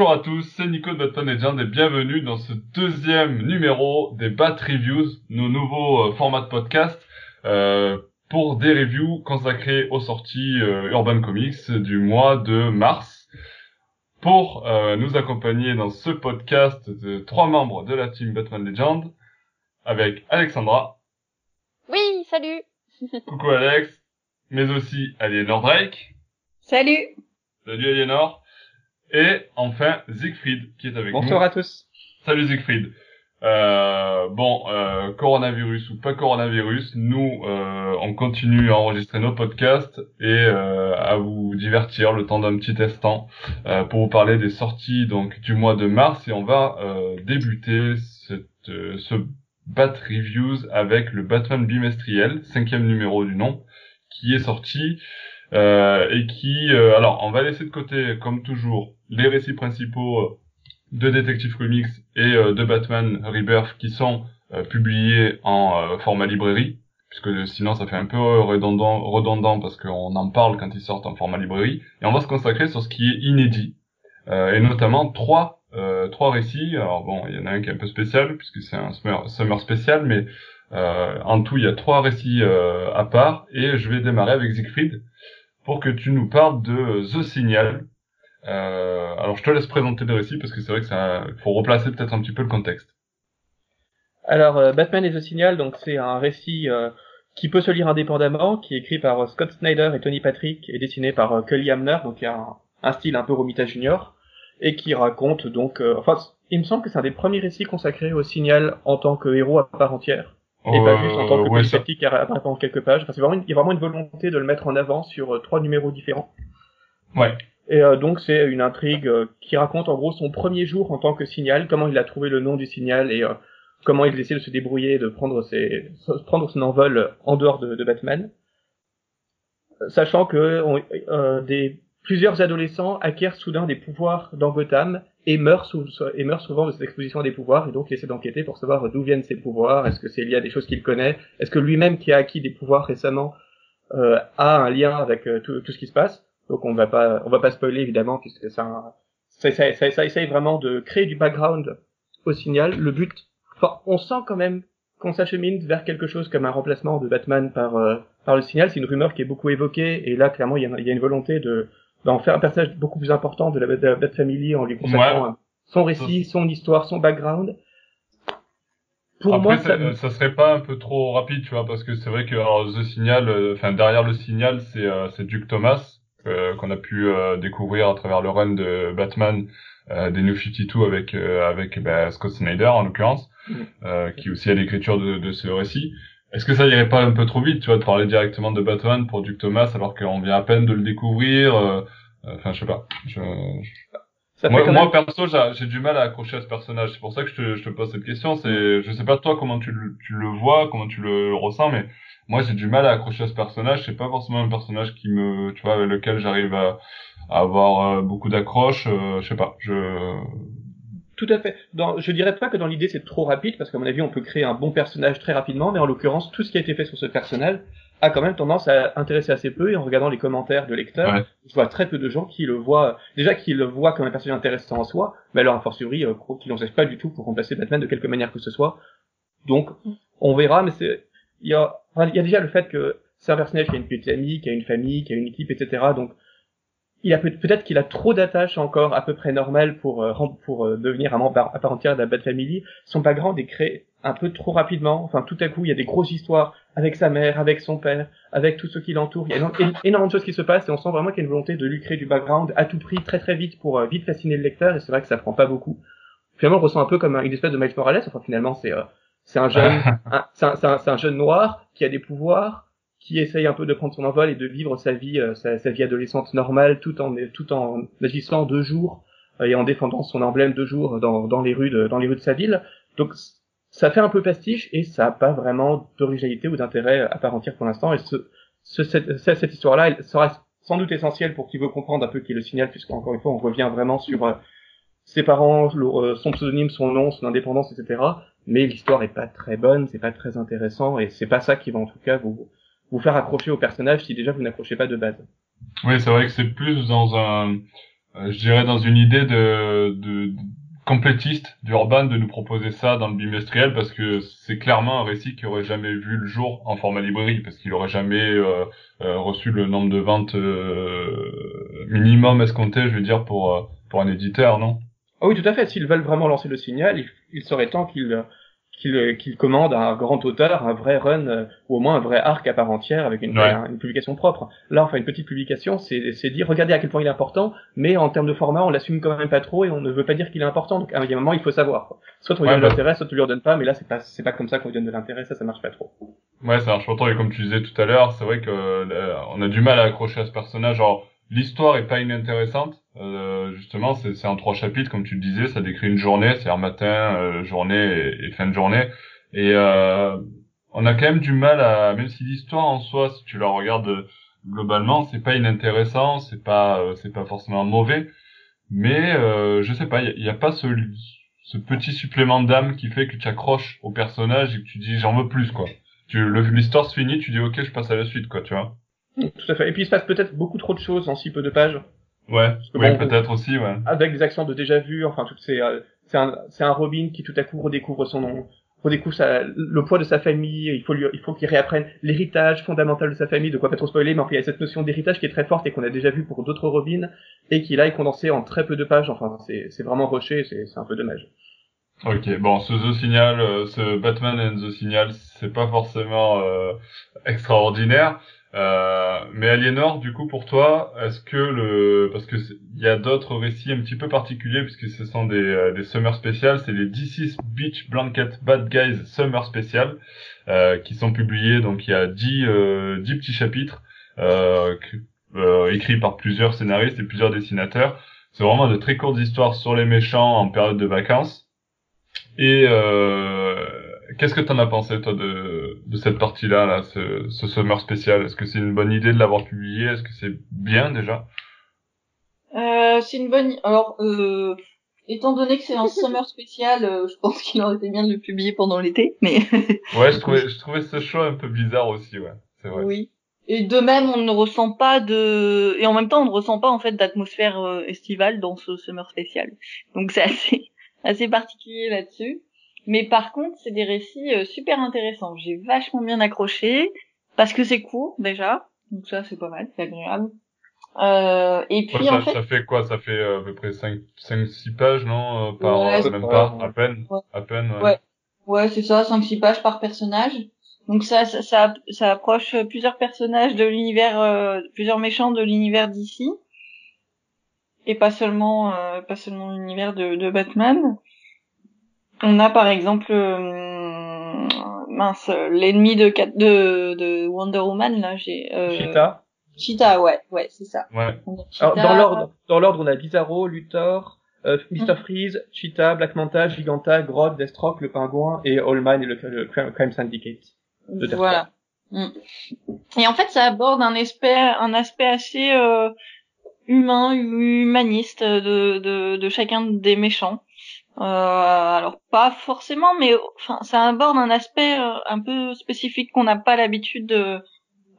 Bonjour à tous, c'est Nico de Batman Legend et bienvenue dans ce deuxième numéro des Bat Reviews, nos nouveaux euh, formats de podcast euh, pour des reviews consacrés aux sorties euh, Urban Comics du mois de mars. Pour euh, nous accompagner dans ce podcast de trois membres de la team Batman Legend avec Alexandra. Oui, salut. Coucou Alex, mais aussi Aliénor Drake. Salut. Salut Aliénor. Et enfin, Siegfried, qui est avec nous. Bonsoir à tous. Salut Siegfried. Euh, bon, euh, coronavirus ou pas coronavirus, nous, euh, on continue à enregistrer nos podcasts et euh, à vous divertir le temps d'un petit instant euh, pour vous parler des sorties donc du mois de mars et on va euh, débuter cette, euh, ce Bat Reviews avec le Batman bimestriel, cinquième numéro du nom, qui est sorti et qui, euh, alors, on va laisser de côté, comme toujours, les récits principaux euh, de Detective Comics et euh, de Batman Rebirth qui sont euh, publiés en format librairie, puisque sinon ça fait un peu redondant, redondant parce qu'on en parle quand ils sortent en format librairie. Et on va se consacrer sur ce qui est inédit, et notamment trois trois récits. Alors bon, il y en a un qui est un peu spécial puisque c'est un summer, summer spécial, mais en tout il y a trois récits à part. Et je vais démarrer avec Siegfried pour que tu nous parles de The Signal. Euh, alors je te laisse présenter le récit parce que c'est vrai que ça faut replacer peut-être un petit peu le contexte. Alors euh, Batman et The Signal, donc c'est un récit euh, qui peut se lire indépendamment, qui est écrit par euh, Scott Snyder et Tony Patrick et dessiné par euh, Cully Hamner, donc il y a un, un, style un peu Romita Junior, et qui raconte donc, enfin il me semble que c'est un des premiers récits consacrés au Signal en tant que héros à part entière et pas juste en tant que ouais, politique qui apparaît pendant quelques pages. Enfin, c'est vraiment, une, il y a vraiment une volonté de le mettre en avant sur euh, trois numéros différents. Ouais. Et euh, donc c'est une intrigue euh, qui raconte en gros son premier jour en tant que signal, comment il a trouvé le nom du signal et comment il essaie de se débrouiller, de prendre ses, prendre son envol en dehors de, de Batman, sachant que on, des plusieurs adolescents acquièrent soudain des pouvoirs dans Gotham et meurt, souvent de cette exposition des pouvoirs, et donc il essaie d'enquêter pour savoir d'où viennent ces pouvoirs, est-ce que c'est lié à des choses qu'il connaît, est-ce que lui-même qui a acquis des pouvoirs récemment euh, a un lien avec euh, tout, ce qui se passe. Donc on va pas, on va pas spoiler évidemment puisque ça, ça, ça, essaye vraiment de créer du background au signal. Le but, enfin, on sent quand même qu'on s'achemine vers quelque chose comme un remplacement de Batman par euh, par le signal. C'est une rumeur qui est beaucoup évoquée et là clairement il y a une volonté de d'en faire un personnage beaucoup plus important de la, de la Bat Family en lui consacrant ouais. son récit, son histoire, son background. Pour Après, moi, ça... ça... serait pas un peu trop rapide, tu vois, parce que c'est vrai que alors, The Signal, enfin derrière le Signal, c'est euh, c'est Duke Thomas euh, qu'on a pu euh, découvrir à travers le run de Batman euh, des New 52 avec avec bah, Scott Snyder en l'occurrence, mm. qui aussi a l'écriture de, de ce récit. Est-ce que ça irait pas un peu trop vite, tu vois, de parler directement de Batman pour Duke Thomas alors qu'on vient à peine de le découvrir euh, Enfin, je sais pas. Je, je... Moi, même... moi, perso, j'ai du mal à accrocher à ce personnage. C'est pour ça que je te, je te pose cette question. C'est, je sais pas toi comment tu le, tu le vois, comment tu le ressens, mais moi j'ai du mal à accrocher à ce personnage. C'est pas forcément un personnage qui me, tu vois, avec lequel j'arrive à, à, avoir euh, beaucoup d'accroche. Euh, je sais pas. Je tout à fait. Dans, je dirais pas que dans l'idée c'est trop rapide, parce qu'à mon avis on peut créer un bon personnage très rapidement, mais en l'occurrence tout ce qui a été fait sur ce personnage a quand même tendance à intéresser assez peu, et en regardant les commentaires de lecteurs, ouais. je vois très peu de gens qui le voient, déjà qui le voient comme un personnage intéressant en soi, mais alors a fortiori euh, qui l'envisagent pas du tout pour remplacer Batman de quelque manière que ce soit. Donc on verra, mais c'est il y a, enfin, il y a déjà le fait que c'est un personnage qui a une petite amie, qui a une famille, qui a une équipe, etc. Donc il a peut-être qu'il a trop d'attaches encore à peu près normales pour euh, pour euh, devenir un membre à part entière de la Bat Family. Son background est créé un peu trop rapidement. Enfin, tout à coup, il y a des grosses histoires avec sa mère, avec son père, avec tous ceux qui l'entourent. Il y a énormément de choses qui se passent et on sent vraiment qu'il y a une volonté de lui créer du background à tout prix, très très vite pour euh, vite fasciner le lecteur. Et c'est vrai que ça prend pas beaucoup. Finalement, on ressent un peu comme une espèce de Miles Morales. Enfin, finalement, c'est c'est un jeune, c'est un, un, un jeune noir qui a des pouvoirs qui essaye un peu de prendre son envol et de vivre sa vie, euh, sa, vie adolescente normale, tout en tout en agissant deux jours euh, et en défendant son emblème deux jours dans, dans les rues de dans les rues de sa ville. Donc ça fait un peu pastiche et ça n'a pas vraiment d'originalité ou d'intérêt à part entière pour l'instant. Et ce, ce, cette, cette histoire-là, elle sera sans doute essentielle pour qui veut comprendre un peu qui le signal, puisqu'encore une fois, on revient vraiment sur euh, ses parents, son pseudonyme, son nom, son indépendance, etc. Mais l'histoire est pas très bonne, c'est pas très intéressant, et c'est pas ça qui va en tout cas vous vous faire accrocher au personnage si déjà vous n'accrochez pas de base. Oui, c'est vrai que c'est plus dans un je dirais dans une idée de, de, complétiste d'Urban de nous proposer ça dans le bimestriel parce que c'est clairement un récit qui aurait jamais vu le jour en format librairie parce qu'il aurait jamais euh, euh, reçu le nombre de ventes euh, minimum escompté, je veux dire pour pour un éditeur, non? Ah oui, tout à fait. S'ils veulent vraiment lancer le signal, il, il serait temps qu'ils qu'il qu'il commande à un grand auteur un vrai run euh, ou au moins un vrai arc à part entière avec une, une publication propre. Là, enfin une petite publication, c'est dire regardez à quel point il est important, mais en termes de format, on l'assume quand même pas trop et on ne veut pas dire qu'il est important. Donc à un moment, il faut savoir. Soit on lui donne de bah l'intérêt, soit on lui en donne pas. Mais là, c'est pas c'est pas comme ça qu'on lui donne de l'intérêt. Ça, ça marche pas trop. Ouais, ça marche pas trop. Et comme tu disais tout à l'heure, c'est vrai que euh, on a du mal à accrocher à ce personnage. Genre l'histoire est pas inintéressante. Euh, justement, c'est en trois chapitres, comme tu le disais, ça décrit une journée, c'est un matin, euh, journée et, fin de journée. Et euh, on a quand même du mal à, même si l'histoire en soi, si tu la regardes globalement, c'est pas inintéressant, c'est pas, c'est pas forcément mauvais, mais je sais pas, il y, a pas ce, ce petit supplément d'âme qui fait que tu accroches au personnage et que tu dis j'en veux plus quoi. Tu, l'histoire se finit, tu dis ok, je passe à la suite quoi, tu vois. Tout à fait. Et puis il se passe peut-être beaucoup trop de choses en si peu de pages. Ouais, oui, peut-être aussi, ouais. Avec des accents de déjà vu, enfin, toutes ces, euh, c'est un, c'est un Robin qui tout à coup redécouvre son nom, redécouvre sa, le poids de sa famille, il faut lui, il faut qu'il réapprenne l'héritage fondamental de sa famille, de quoi pas trop spoiler, mais enfin, il y a cette notion d'héritage qui est très forte et qu'on a déjà vu pour d'autres Robins, et qui là est condensé en très peu de pages, enfin, c'est, c'est vraiment rushé, c'est, c'est un peu dommage. Ok, bon, ce The Signal, euh, ce Batman and The Signal, c'est pas forcément euh, extraordinaire. Euh, mais Aliénor, du coup, pour toi, est-ce que le, parce que il y a d'autres récits un petit peu particuliers puisque ce sont des, euh, des summer spéciales, c'est les DC Beach Blanket Bad Guys Summer Special euh, qui sont publiés. Donc il y a dix, euh, dix petits chapitres euh, écrits par plusieurs scénaristes et plusieurs dessinateurs. C'est vraiment de très courtes histoires sur les méchants en période de vacances. Et qu'est-ce que t'en as pensé toi de, de cette partie-là, là, ce, ce summer spécial Est-ce que c'est une bonne idée de l'avoir publié? Est-ce que c'est bien déjà? Euh, C'est une bonne. Alors, euh, étant donné que c'est un summer spécial, euh, je pense qu'il aurait été bien de le publier pendant l'été, mais. ouais, je trouvais, je trouvais ce choix un peu bizarre aussi, ouais. C'est vrai. Oui. Et de même, on ne ressent pas de, et en même temps, on ne ressent pas en fait d'atmosphère euh, estivale dans ce summer spécial. Donc c'est assez, assez particulier là-dessus. Mais par contre, c'est des récits euh, super intéressants. J'ai vachement bien accroché parce que c'est court déjà. Donc ça, c'est pas mal, c'est agréable. Euh, et puis ça, en fait, ça fait quoi? Ça fait euh, à peu près 5 5 6 pages non? Euh, par ouais, même pas, à peine à peine ouais. Ouais, ouais c'est ça, 5 6 pages par personnage. Donc ça ça ça, ça approche plusieurs personnages de l'univers plusieurs méchants de l'univers d'ici et pas seulement pas seulement l'univers de, de Batman. On a par exemple euh, mince l'ennemi de, de de Wonder Woman là j'ai euh, Cheetah. Cheetah ouais ouais c'est ça. Ouais. Alors, dans l'ordre dans l'ordre on a Bizarro, Luthor, euh, Mr Freeze, Cheetah, Black Manta, Giganta, Grodd, Deathstroke, le Pingouin et All Man et le, le Crime Syndicate. Voilà. Mm. Et en fait ça aborde un aspect un aspect assez euh, humain humaniste de, de de chacun des méchants. Euh, alors pas forcément, mais enfin ça aborde un aspect euh, un peu spécifique qu'on n'a pas l'habitude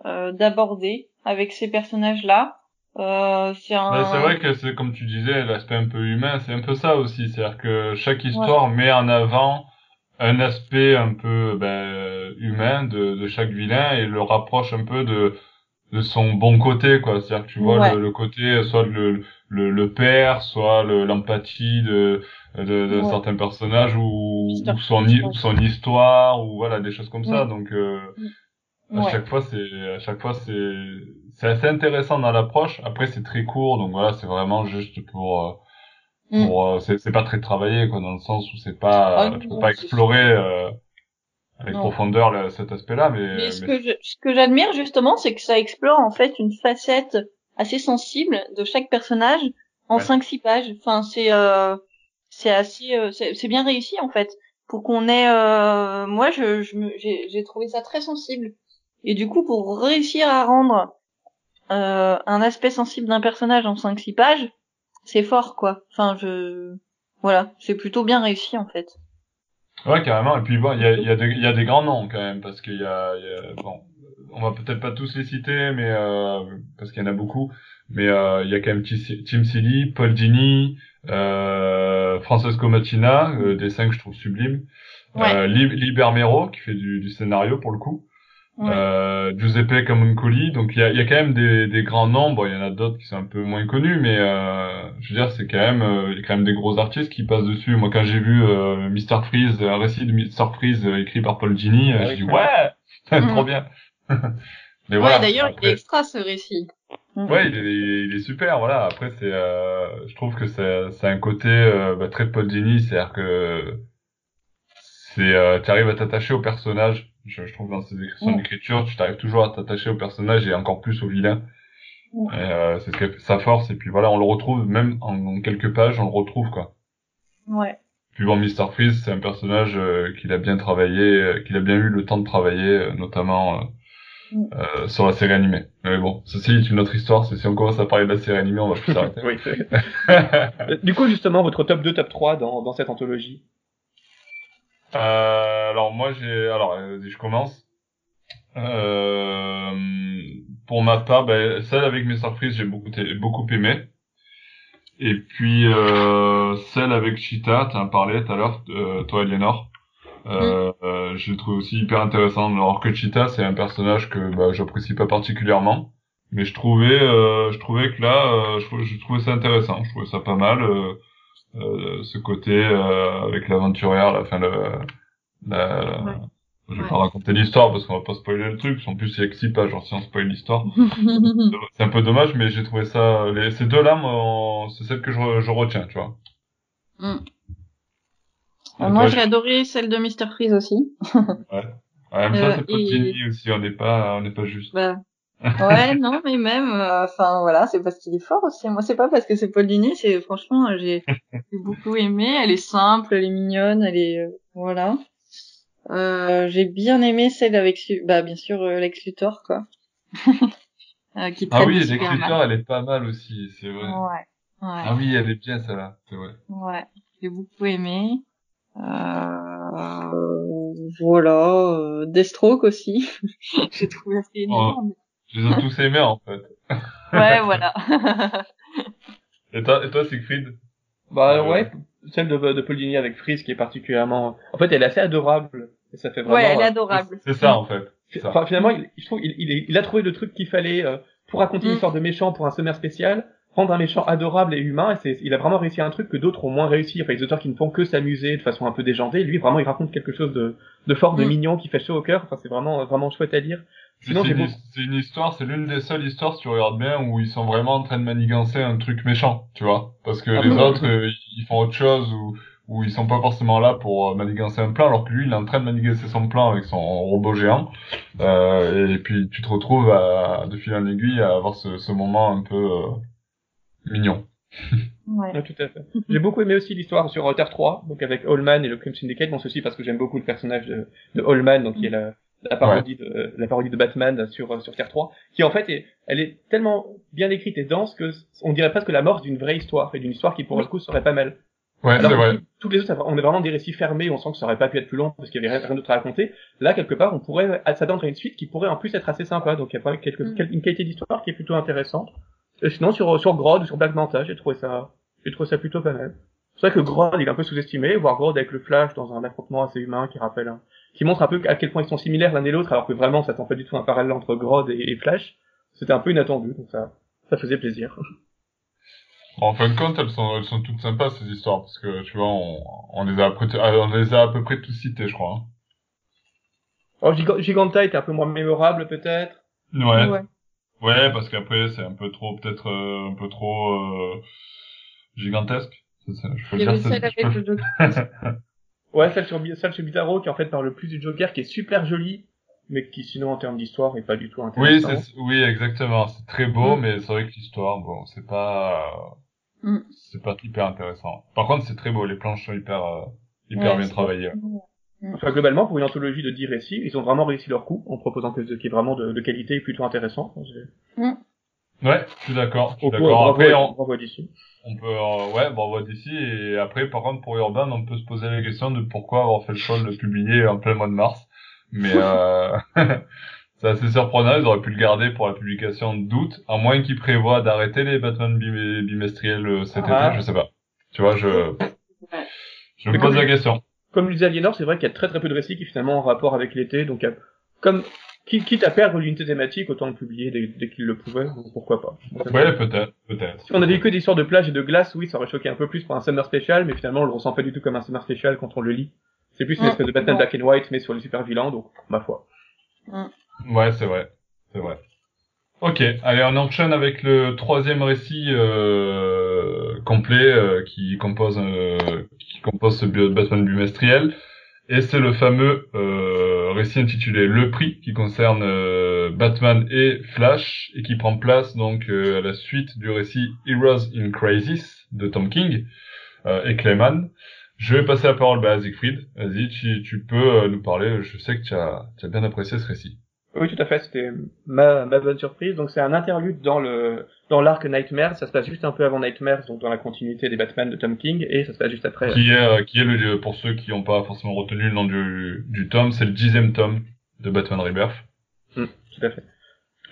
euh, d'aborder avec ces personnages-là. Euh, c'est un... vrai que c'est comme tu disais l'aspect un peu humain, c'est un peu ça aussi, c'est-à-dire que chaque histoire met en avant un aspect un peu ben, humain de, de chaque vilain et le rapproche un peu de de son bon côté quoi. C'est-à-dire que tu vois le, le, côté soit le le, le père soit l'empathie de de, de certains personnages ou, ou son son histoire ou voilà des choses comme ça. Donc euh, à chaque fois c'est à chaque fois c'est c'est assez intéressant dans l'approche. Après c'est très court donc voilà c'est vraiment juste pour euh, mm. pour euh, c'est c'est pas très travaillé quoi dans le sens où c'est pas ah, tu peux pas explorer avec profondeur cet aspect-là mais, mais ce que je, ce que j'admire justement c'est que ça explore en fait une facette assez sensible de chaque personnage en cinq six pages. Enfin c'est euh, c'est assez euh, c'est bien réussi en fait. Pour qu'on ait euh, moi je j'ai trouvé ça très sensible. Et du coup pour réussir à rendre euh, un aspect sensible d'un personnage en 5 6 pages c'est fort quoi. Enfin je voilà c'est plutôt bien réussi en fait ouais carrément et puis bon il y a il y a des il y a des grands noms quand même parce qu'il y a, y a bon on va peut-être pas tous les citer, mais euh, parce qu'il y en a beaucoup. Mais euh, il y a quand même Tim Silly, Paul Dini, euh, Francesco Matina, euh, des cinq je trouve sublimes. Ouais. Euh, Lib- Liber Mero qui fait du, du scénario pour le coup. Ouais. Euh, Giuseppe Camuncoli. Donc il y a, il y a quand même des, des grands noms. Bon, il y en a d'autres qui sont un peu moins connus, mais euh, je veux dire c'est quand même euh, il y a quand même des gros artistes qui passent dessus. Moi quand j'ai vu euh, Mr Freeze, un récit de Mr Freeze euh, écrit par Paul Dini, euh, Ah je dis ouais. ouais, Mhm. trop bien. mais Ouais, voilà. d'ailleurs, il est extra ce récit. Mm. Ouais, il est, il est super, voilà. Après, c'est, euh, je trouve que c'est, c'est un côté euh, bah, très Paul Dini, c'est-à-dire que c'est, euh, tu arrives à t'attacher au personnage. Je, je trouve dans ses son écriture, tu t'arrives toujours à t'attacher au personnage et encore plus au vilain. Et, euh, c'est ce qui fait sa force. Et puis voilà, on le retrouve même en, en quelques pages, on le retrouve quoi. Ouais. Puis bon, Mr Freeze, c'est un personnage euh, qu'il a bien travaillé, euh, qu'il a bien eu le temps de travailler, euh, notamment euh, Mm. euh, sur la série animée. Mais bon, ceci est une autre histoire. C'est si on commence à parler de la série animée, on va plus s'arrêter. oui. du coup, justement, votre top 2, top 3 dans, dans cette anthologie? Euh, alors moi j'ai alors euh, je commence. Euh, pour ma part, ben, celle avec Mr Freeze j'ai beaucoup beaucoup aimé. Et puis euh, celle avec Cheetah, tu en parlais tout à l'heure, euh, toi Eleanor. Euh, euh, je l'ai trouvé aussi hyper intéressant. Alors que Cheetah c'est un personnage que bah, j'apprécie pas particulièrement, mais je trouvais euh, je trouvais que là euh, je trouvais ça intéressant. Je trouvais ça pas mal. Euh, euh, ce côté euh, avec l'aventurière, la fin le, la, Ouais. je vais Ouais. pas raconter l'histoire parce qu'on va pas spoiler le truc. En plus, il y a que six pages, genre si on spoil l'histoire, c'est un peu dommage, mais j'ai trouvé ça. Les, ces deux-là, moi, c'est celles que je, re- je retiens, tu vois. Mm. Et Moi, j'ai adoré celle de Mr. Freeze aussi. Ouais, même ça, Euh, c'est pas et- aussi. On n'est pas, on n'est pas juste. Bah, ouais, non, mais même, euh, enfin voilà, c'est parce qu'il est fort aussi. Moi, c'est pas parce que c'est Paul Dini, c'est franchement, euh, j'ai j'ai beaucoup aimé. Elle est simple, elle est mignonne, elle est, euh, voilà. Euh, j'ai bien aimé celle avec, bah bien sûr, euh, Lex Luthor, quoi. Qui Ah oui, l'écriture, Superman. elle est pas mal aussi, c'est vrai. Ouais, ouais, Ah oui, elle est bien celle-là, c'est vrai. ouais. J'ai beaucoup aimé. Euh, voilà, euh, Deathstroke aussi. j'ai trouvé assez énorme. Je les ai tous aimés en fait. Ouais, voilà. Et toi, et toi, Siegfried? Bah Ouais. ouais, celle de, de Paul Dini avec Freeze qui est particulièrement... En fait, elle est assez adorable. Et ça fait vraiment... ouais, elle est euh, adorable. C'est ça en fait. ça. Enfin, finalement, il, je trouve il, il, a trouvé le truc qu'il fallait euh, pour raconter une Mm. histoire de méchant pour un sommaire spécial, rendre un méchant adorable et humain. Et c'est, il a vraiment réussi un truc que d'autres ont moins réussi. Enfin, les auteurs qui ne font que s'amuser de façon un peu déjantée. Lui, vraiment, il raconte quelque chose de, de fort, de Mm. mignon, qui fait chaud au cœur. Enfin, c'est vraiment, vraiment chouette à lire. Sinon, c'est une, beaucoup... c'est une histoire, c'est l'une des seules histoires, si tu regardes bien, où ils sont vraiment en train de manigancer un truc méchant, tu vois. Parce que Ah les bon autres, euh, ils font autre chose, ou, ou ils sont pas forcément là pour euh, manigancer un plan, alors que lui, il est en train de manigancer son plan avec son robot géant. Euh, et puis, tu te retrouves à, de fil en aiguille à avoir ce, ce moment un peu euh, mignon. Ouais. Ouais, tout à fait. J'ai beaucoup aimé aussi l'histoire sur Terre 3, donc avec Allman et le Crime Syndicate. Bon, ceci parce que j'aime beaucoup le personnage de, de Allman, donc qui est la, la parodie de la parodie de Batman sur euh, sur Terre 3, qui en fait est, elle est tellement bien écrite et dense que on dirait presque la mort d'une vraie histoire et d'une histoire qui pour le coup serait pas mal. Ouais, Alors vrai. tout- toutes les autres, on est vraiment des récits fermés, on sent que ça aurait pas pu être plus long parce qu'il y avait rien, d'autre à raconter. Là, quelque part, on pourrait s'attendre à une suite qui pourrait en plus être assez sympa. Donc il y a pas quelque, Mm. une qualité d'histoire qui est plutôt intéressante. Et sinon, sur sur Grodd ou sur Black Manta, j'ai trouvé ça, j'ai trouvé ça plutôt pas mal. C'est vrai que Grodd, il est un peu sous-estimé. Voir Grodd avec le Flash dans un affrontement assez humain qui rappelle, un- qui montre un peu à quel point ils sont similaires l'un et l'autre, alors que vraiment, ça t'en pas du tout un parallèle entre Grodd et, et Flash. C'était un peu inattendu, donc ça, ça faisait plaisir. En fin de compte, elles sont, elles sont toutes sympas, ces histoires, parce que, tu vois, on, on les a, à peu- on les a à peu près tous cités, je crois. hein. Alors, Giga- Giganta était un peu moins mémorable, peut-être. Ouais. Ouais. Ouais, parce qu'après, c'est un peu trop, peut-être, euh, un peu trop, euh, gigantesque. C'est ça, je peux le dire, avec peux- le. Ouais, celle sur, celle sur Bizarro, qui en fait parle plus du Joker, qui est super jolie, mais qui sinon en termes d'histoire est pas du tout Oui, intéressant. c'est, oui, exactement. C'est très beau, Mm. mais c'est vrai que l'histoire, bon, c'est pas, Mm. c'est pas hyper intéressant. Par contre, c'est très beau. Les planches sont hyper, euh, hyper Ouais, bien travaillées. Enfin, globalement, pour une anthologie de 10 récits, ils ont vraiment réussi leur coup, en proposant quelque chose qui est vraiment de, de qualité et plutôt intéressant. Ouais, je suis d'accord. Je suis d'accord. bravo, Après, on, bravo d'ici. on peut, euh, ouais, voit d'ici. Et après, par contre, pour Urban, on peut se poser la question de pourquoi avoir fait le choix de le publier en plein mois de mars. Mais, euh, c'est assez surprenant, ils auraient pu le garder pour la publication d'août, à moins qu'ils prévoient d'arrêter les Batman bimestriels euh, cet Ah. été, je sais pas. Tu vois, je, je me pose la question. Comme le disait Aliénor, c'est vrai qu'il y a très très peu de récits qui finalement ont en rapport avec l'été, donc comme quitte à perdre l'unité thématique, autant le publier dès, dès qu'il le pouvait, pourquoi pas. Ouais, peut-être, peut-être. Si on avait eu que des histoires de plage et de glace, oui, ça aurait choqué un peu plus pour un summer special, mais finalement on le ressent pas du tout comme un summer special quand on le lit. C'est plus une espèce de Batman Black and White, mais sur les super vilains, donc ma foi. Ouais, c'est vrai, c'est vrai. Ok, allez, on enchaîne avec le troisième récit euh, complet euh, qui compose euh, qui compose ce Batman bimestriel, et c'est le fameux euh, récit intitulé Le Prix qui concerne euh, Batman et Flash et qui prend place donc euh, à la suite du récit Heroes in Crisis de Tom King euh, et Clayman. Je vais passer la parole à Siegfried. Vas-y, tu, tu peux euh, nous parler. Je sais que tu as, tu as bien apprécié ce récit. Oui, tout à fait, c'était ma, ma bonne surprise. Donc c'est un interlude dans le dans l'arc Nightmare, ça se passe juste un peu avant Nightmare, donc dans la continuité des Batman de Tom King, et ça se passe juste après. qui est euh, qui est le pour ceux qui n'ont pas forcément retenu le nom du, du tome, c'est le dixième tome de Batman Rebirth. Tout à fait.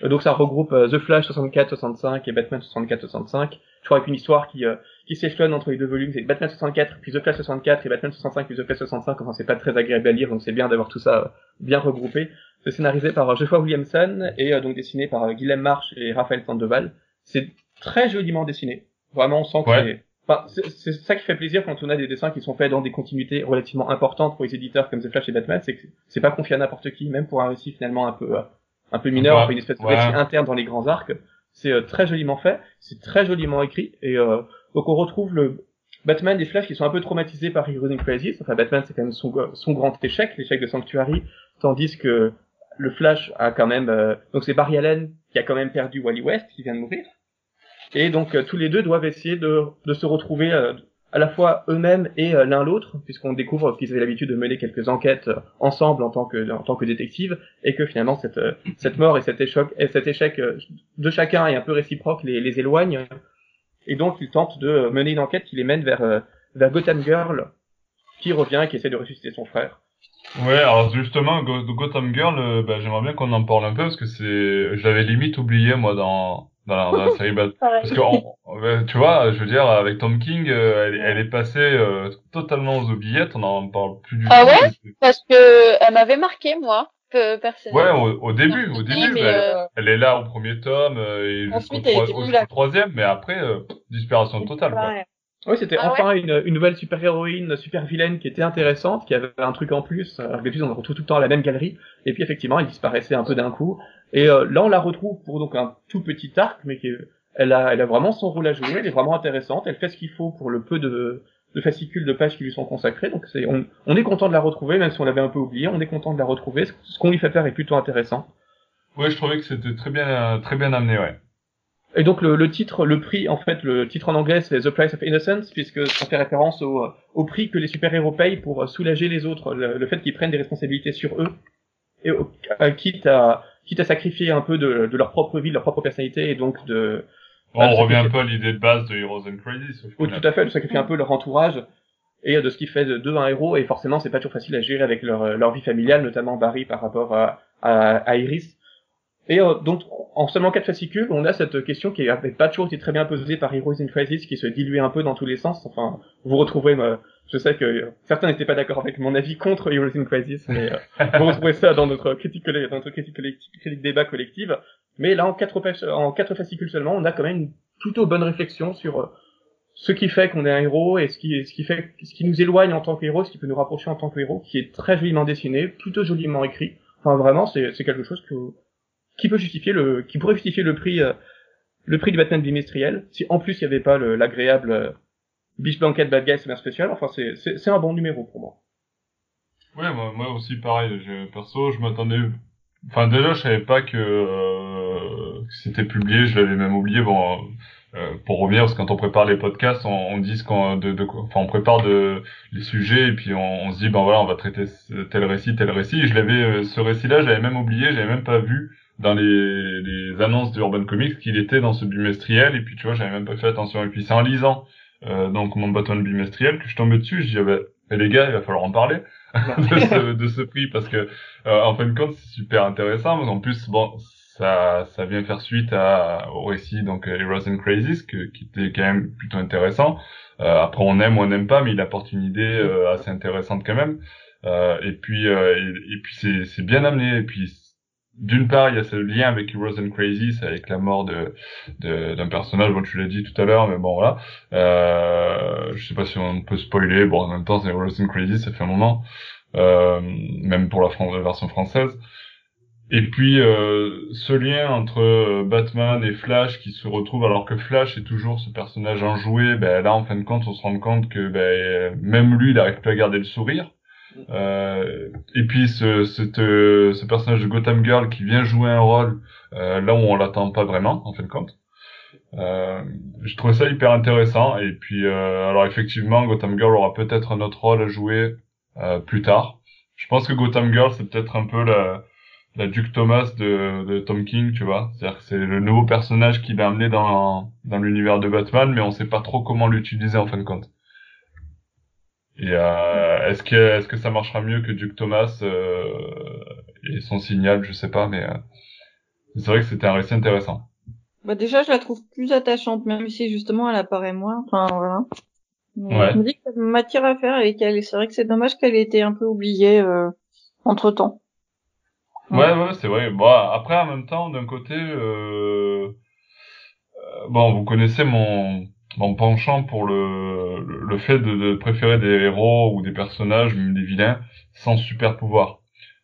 Euh, Donc ça regroupe euh, The Flash 64-65 et Batman 64-65. Je crois avec une histoire qui euh, qui s'échelonne entre les deux volumes, c'est Batman 64 puis The Flash 64 et Batman 65 puis The Flash 65. Enfin c'est pas très agréable à lire, donc c'est bien d'avoir tout ça euh, bien regroupé. C'est scénarisé par euh, Joshua Williamson et euh, donc dessiné par euh, Guillaume March et Raphaël Sandoval. C'est très joliment dessiné. Vraiment on sent que Ouais. Enfin, c'est ça qui fait plaisir quand on a des dessins qui sont faits dans des continuités relativement importantes pour les éditeurs comme The Flash et Batman, c'est que c'est pas confié à n'importe qui, même pour un récit finalement un peu euh, un peu mineur, Ouais, un peu une espèce de ouais. récit interne dans les grands arcs. C'est très joliment fait, c'est très joliment écrit, et euh, donc on retrouve le Batman et Flash qui sont un peu traumatisés par Heroes in Crisis. Enfin, Batman c'est quand même son, grand échec, l'échec de Sanctuary, tandis que le Flash a quand même euh, donc c'est Barry Allen qui a quand même perdu Wally West qui vient de mourir, et donc euh, tous les deux doivent essayer de, de se retrouver euh, à la fois eux-mêmes et euh, l'un l'autre, puisqu'on découvre qu'ils avaient l'habitude de mener quelques enquêtes ensemble en tant que en tant que détectives, et que finalement cette cette mort et cet échec et cet échec de chacun est un peu réciproque les, les éloigne, et donc ils tentent de mener une enquête qui les mène vers euh, vers Gotham Girl, qui revient et qui essaie de ressusciter son frère. Ouais, alors justement, Go- Gotham Girl, euh, bah, j'aimerais bien qu'on en parle un peu parce que c'est, je l'avais limite oublié moi dans dans la, dans la série Pareil. Parce que on- tu vois, je veux dire, avec Tom King, euh, elle, elle est passée euh, totalement aux oubliettes, on en parle plus du Ah tout. ouais? Parce que elle m'avait marqué, moi, que Ouais, au, au début, au début, mais, euh, elle est là au premier tome euh, et jusqu'au Ensuite, elle troi- là. troisième, mais après, euh, disparition totale. Quoi. Oui, c'était Ah enfin une, une nouvelle super-héroïne, super-vilaine qui était intéressante, qui avait un truc en plus. Alors, d'habitude, on la retrouve tout le temps à la même galerie. Et puis, effectivement, elle disparaissait un peu d'un coup. Et euh, là, on la retrouve pour donc un tout petit arc, mais qui est- elle a, elle a vraiment son rôle à jouer. Elle est vraiment intéressante. Elle fait ce qu'il faut pour le peu de, de fascicules de pages qui lui sont consacrés. Donc, c'est, on, on est content de la retrouver, même si on l'avait un peu oublié. On est content de la retrouver. Ce, ce qu'on lui fait faire est plutôt intéressant. Ouais, je trouvais que c'était très bien, très bien amené, ouais. Et donc le, le titre, le prix, en fait, le titre en anglais c'est The Price of Innocence, puisque ça fait référence au, au prix que les super-héros payent pour soulager les autres, le, le fait qu'ils prennent des responsabilités sur eux, et euh, quitte à quitte à sacrifier un peu de, de leur propre vie, de leur propre personnalité, et donc de Bon, on revient un peu à l'idée de base de Heroes and Crisis. au oui, tout à fait, de sacrifier un peu leur entourage et de ce qui fait de d'eux un héros. Et forcément, c'est pas toujours facile à gérer avec leur leur vie familiale, notamment Barry par rapport à à, à Iris. Et euh, donc, en seulement quatre fascicules, on a cette question qui avait pas toujours été très bien posée par Heroes in Crisis, qui se diluait un peu dans tous les sens. Enfin, vous retrouvez, euh, je sais que certains n'étaient pas d'accord avec mon avis contre Heroes in Crisis, mais euh, vous retrouvez ça dans notre critique, dans notre critique, critique débat collective. Mais là, en quatre, pages- en quatre fascicules seulement, on a quand même une plutôt bonne réflexion sur euh, ce qui fait qu'on est un héros et ce qui, ce qui fait, ce qui nous éloigne en tant que héros, ce qui peut nous rapprocher en tant que héros, qui est très joliment dessiné, plutôt joliment écrit. Enfin, vraiment, c'est quelque chose que, qui peut justifier le, qui pourrait justifier le prix, euh, le prix du Batman bimestriel, si en plus il n'y avait pas le- l'agréable euh, Beach Blanket Bad Guy Summer Special. Enfin, c'est, un bon numéro pour moi. Ouais, moi, aussi pareil. Perso, je m'attendais. Enfin, déjà, je savais pas que, euh, c'était publié. Je l'avais même oublié. Bon, euh, pour revenir, parce que quand on prépare les podcasts, on, dit qu'on, de, prépare de les sujets et puis on, se dit, ben voilà, on va traiter tel récit, tel récit. Et je l'avais, ce récit-là, j'avais même oublié, j'avais même pas vu dans les, les annonces de Urban Comics qu'il était dans ce bimestriel. Et puis, tu vois, j'avais même pas fait attention. Et puis, c'est en lisant euh, donc mon Batman bimestriel que je tombais dessus. Je dis, ah eh, les gars, il va falloir en parler. de, ce, de ce prix parce que euh, en fin de compte c'est super intéressant. En plus, bon, ça, ça vient faire suite à, au récit donc Heroes and Crazies que, qui était quand même plutôt intéressant. Euh, après, on aime ou on n'aime pas, mais il apporte une idée euh, assez intéressante quand même. Euh, et puis, et, et, puis c'est, c'est bien amené. Et puis d'une part, il y a ce lien avec Heroes and Crazy, avec la mort de, d'un personnage, bon, tu l'as dit tout à l'heure, mais bon, voilà. Euh, je sais pas si on peut spoiler, bon, en même temps, c'est Heroes and Crazy, ça fait un moment, euh, même pour la, la, version française. Et puis, euh, ce lien entre Batman et Flash qui se retrouve, alors que Flash est toujours ce personnage enjoué, ben là, en fin de compte, on se rend compte que ben, même lui, il n'arrive plus à garder le sourire. Euh, et puis ce, euh, ce personnage de Gotham Girl qui vient jouer un rôle euh, là où on l'attend pas vraiment en fin de compte. Je trouvais ça hyper intéressant et puis alors effectivement Gotham Girl aura peut-être un autre rôle à jouer plus tard. Je pense que Gotham Girl c'est peut-être un peu la, la Duke Thomas de, de Tom King, tu vois. C'est-à-dire que c'est le nouveau personnage qu'il a amené dans, dans l'univers de Batman, mais on sait pas trop comment l'utiliser en fin de compte. Et euh, est-ce que est-ce que ça marchera mieux que Duke Thomas euh, et son signal, je sais pas, mais euh, c'est vrai que c'était un récit intéressant. Bah déjà, je la trouve plus attachante, même si justement elle apparaît moins. Enfin voilà. Ouais. Je me dis que ça matière à faire avec elle. C'est vrai que c'est dommage qu'elle ait été un peu oubliée euh, entre temps. Ouais, ouais, c'est vrai. Bon, après, en même temps, d'un côté, euh... bon, vous connaissez mon mon penchant pour le, le fait de, de, préférer des héros ou des personnages, même des vilains, sans super pouvoir.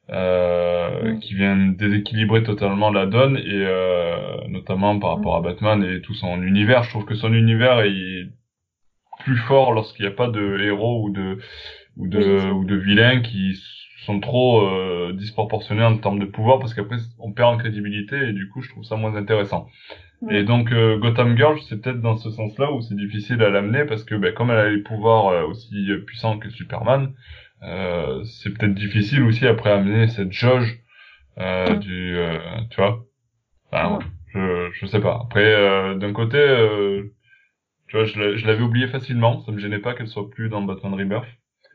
Euh, qui viennent déséquilibrer totalement la donne et euh, notamment par rapport à Batman et tout son univers. Je trouve que son univers est plus fort lorsqu'il n'y a pas de héros ou de ou de ou de vilains qui sont trop euh, disproportionnés en termes de pouvoir parce qu'après on perd en crédibilité et du coup je trouve ça moins intéressant. Et donc euh, Gotham Girl, c'est peut-être dans ce sens-là où c'est difficile à l'amener parce que ben, comme elle a les pouvoirs euh, aussi puissants que Superman, euh, c'est peut-être difficile aussi après amener cette jauge euh, du, tu vois. Enfin, je je sais pas. Après d'un côté, tu vois, je l'avais oublié facilement, ça me gênait pas qu'elle soit plus dans Batman Rebirth.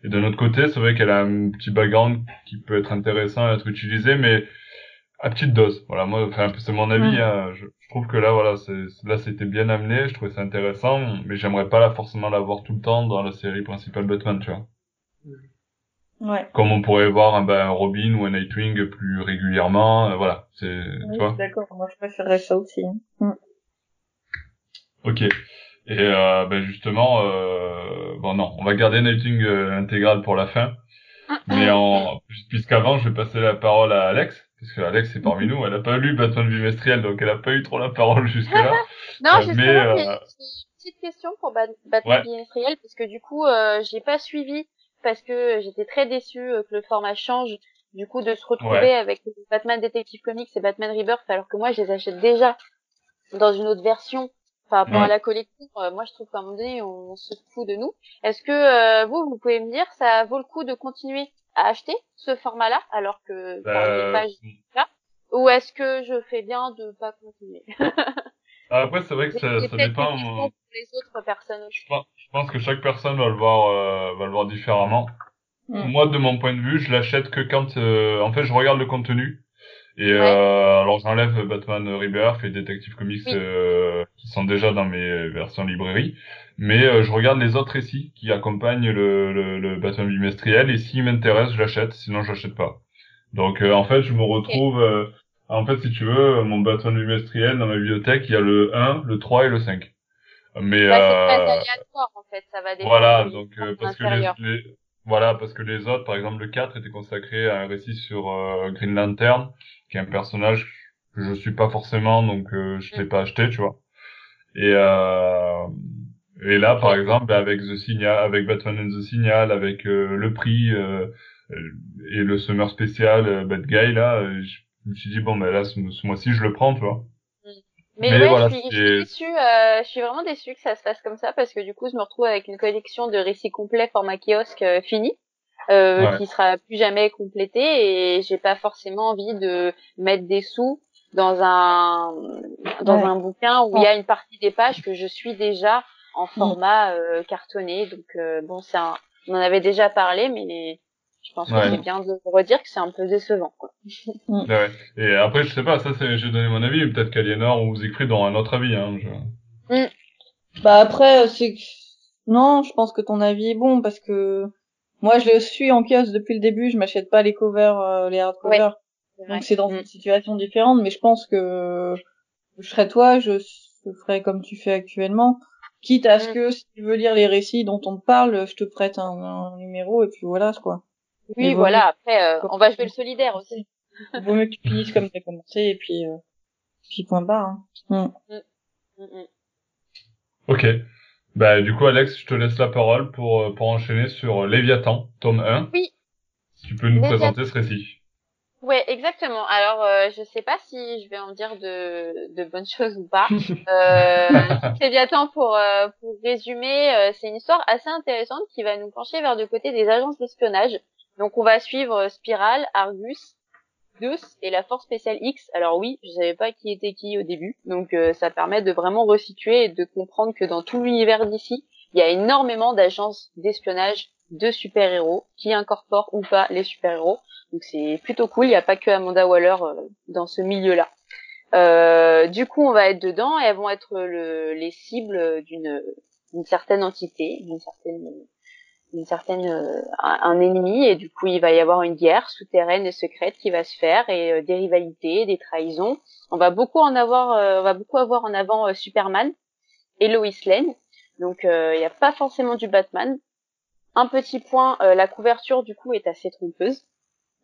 Et d'un autre côté, c'est vrai qu'elle a un petit background qui peut être intéressant à être utilisé, mais à petite dose. Voilà, moi, enfin, c'est mon avis. Hein. Je, je, trouve que là, voilà, c'est, là, c'était bien amené. Je trouvais ça intéressant, mais j'aimerais pas là forcément l'avoir tout le temps dans la série principale Batman, tu vois. Ouais. Comme on pourrait voir un, ben, un Robin ou un Nightwing plus régulièrement, euh, voilà. C'est, oui, tu vois. D'accord. Moi, je préférerais ça aussi. Hein. Mm. Ok. Et euh, ben justement, euh, bon non, on va garder Nightwing euh, intégral pour la fin. Mais en puisqu'avant, je vais passer la parole à Alex parce que Alex est parmi nous, elle n'a pas lu Batman bimestriel, donc elle n'a pas eu trop la parole jusque-là. non, euh, justement, mais, euh... j'ai une petite question pour Batman ouais. bimestriel, parce que du coup, euh, j'ai pas suivi, parce que j'étais très déçue que le format change, du coup, de se retrouver ouais. avec Batman Detective Comics et Batman Rebirth, alors que moi, je les achète déjà dans une autre version par rapport ouais. à la collection. Euh, moi, je trouve qu'à un moment donné, on se fout de nous. Est-ce que euh, vous, vous pouvez me dire, ça vaut le coup de continuer à acheter ce format-là, alors que bah, par les pages là, ou est-ce que je fais bien de pas continuer? Après, c'est vrai que ça, ça dépend. Pour les autres personnes. Je pense, je pense que chaque personne va le voir, euh, va le voir différemment. Mm. Moi, de mon point de vue, je l'achète que quand, euh, en fait, je regarde le contenu. Et ouais. euh, alors j'enlève Batman Rebirth et Detective Comics oui. euh, qui sont déjà dans mes versions librairie, mais euh, je regarde les autres récits qui accompagnent le, le, le Batman bimestriel et s'il m'intéresse, je l'achète, sinon je l'achète pas. Donc euh, en fait, je me retrouve okay. en fait si tu veux, mon Batman bimestriel dans ma bibliothèque, il y a le 1, le 3 et le 5. Mais bah, c'est très aléatoire en fait, ça va dépendre. Voilà, donc parce que les, les, voilà, parce que les autres, par exemple le 4 était consacré à un récit sur Green Lantern qui est un personnage que je suis pas forcément, donc euh, je l'ai pas acheté, tu vois. Et euh, et là, par exemple, avec The Signal, avec Batman and the Signal, avec euh, le prix euh, et le Summer spécial euh, Bad Guy, là, je me suis dit bon, ben là, ce, ce mois-ci, je le prends, tu vois. Mais, Mais ouais, voilà, je, suis, je suis déçue, euh, je suis vraiment déçue que ça se fasse comme ça parce que du coup, je me retrouve avec une collection de récits complets format kiosque euh, fini euh, ouais. qui sera plus jamais complété et j'ai pas forcément envie de mettre des sous dans un dans ouais. un bouquin où il y a une partie des pages que je suis déjà en format euh, cartonné donc euh, bon c'est on en avait déjà parlé mais Je pense que c'est bien de redire que c'est un peu décevant, quoi. Mm. ouais. Et après, je sais pas, ça c'est, j'ai donné mon avis, peut-être qu'Aliénor ou Siegfried ont un autre avis, hein. Je... Mm. Bah après, c'est, non, je pense que ton avis est bon parce que moi je le suis en kiosque depuis le début, je m'achète pas les covers, euh, les hardcovers. Donc c'est dans mm. une situation différente, mais je pense que je serais toi, je, je ferais comme tu fais actuellement. Quitte à ce mm. que si tu veux lire les récits dont on te parle, je te prête un, numéro et puis voilà quoi. Oui, voilà. Après, euh, on va jouer le solidaire aussi. Vaut mieux que tu finisses comme t'as commencé et puis euh, puis point barre. Hein. Mm. Ok. Bah du coup Alex, je te laisse la parole pour euh, pour enchaîner sur Léviathan, tome 1. Oui. Si tu peux nous présenter ce récit. Ouais, exactement. Alors, euh, je sais pas si je vais en dire de, de bonnes choses ou pas. euh, Léviathan, pour, euh, pour résumer, euh, c'est une histoire assez intéressante qui va nous pencher vers le côté des agences d'espionnage. Donc, on va suivre Spiral, Argus, Deus et la Force Spéciale X. Alors oui, je savais pas qui était qui au début, donc ça permet de vraiment resituer et de comprendre que dans tout l'univers d'ici, il y a énormément d'agences d'espionnage de super-héros qui incorporent ou pas les super-héros. Donc c'est plutôt cool, il n'y a pas que Amanda Waller euh, dans ce milieu-là. Euh, du coup, on va être dedans et elles vont être le, les cibles d'une certaine entité, d'une certaine d'une certaine euh, un, ennemi et du coup il va y avoir une guerre souterraine et secrète qui va se faire et des rivalités, des trahisons. On va beaucoup en avoir on va beaucoup avoir en avant Superman et Lois Lane. Donc il n'y a pas forcément du Batman. Un petit point, la couverture du coup est assez trompeuse.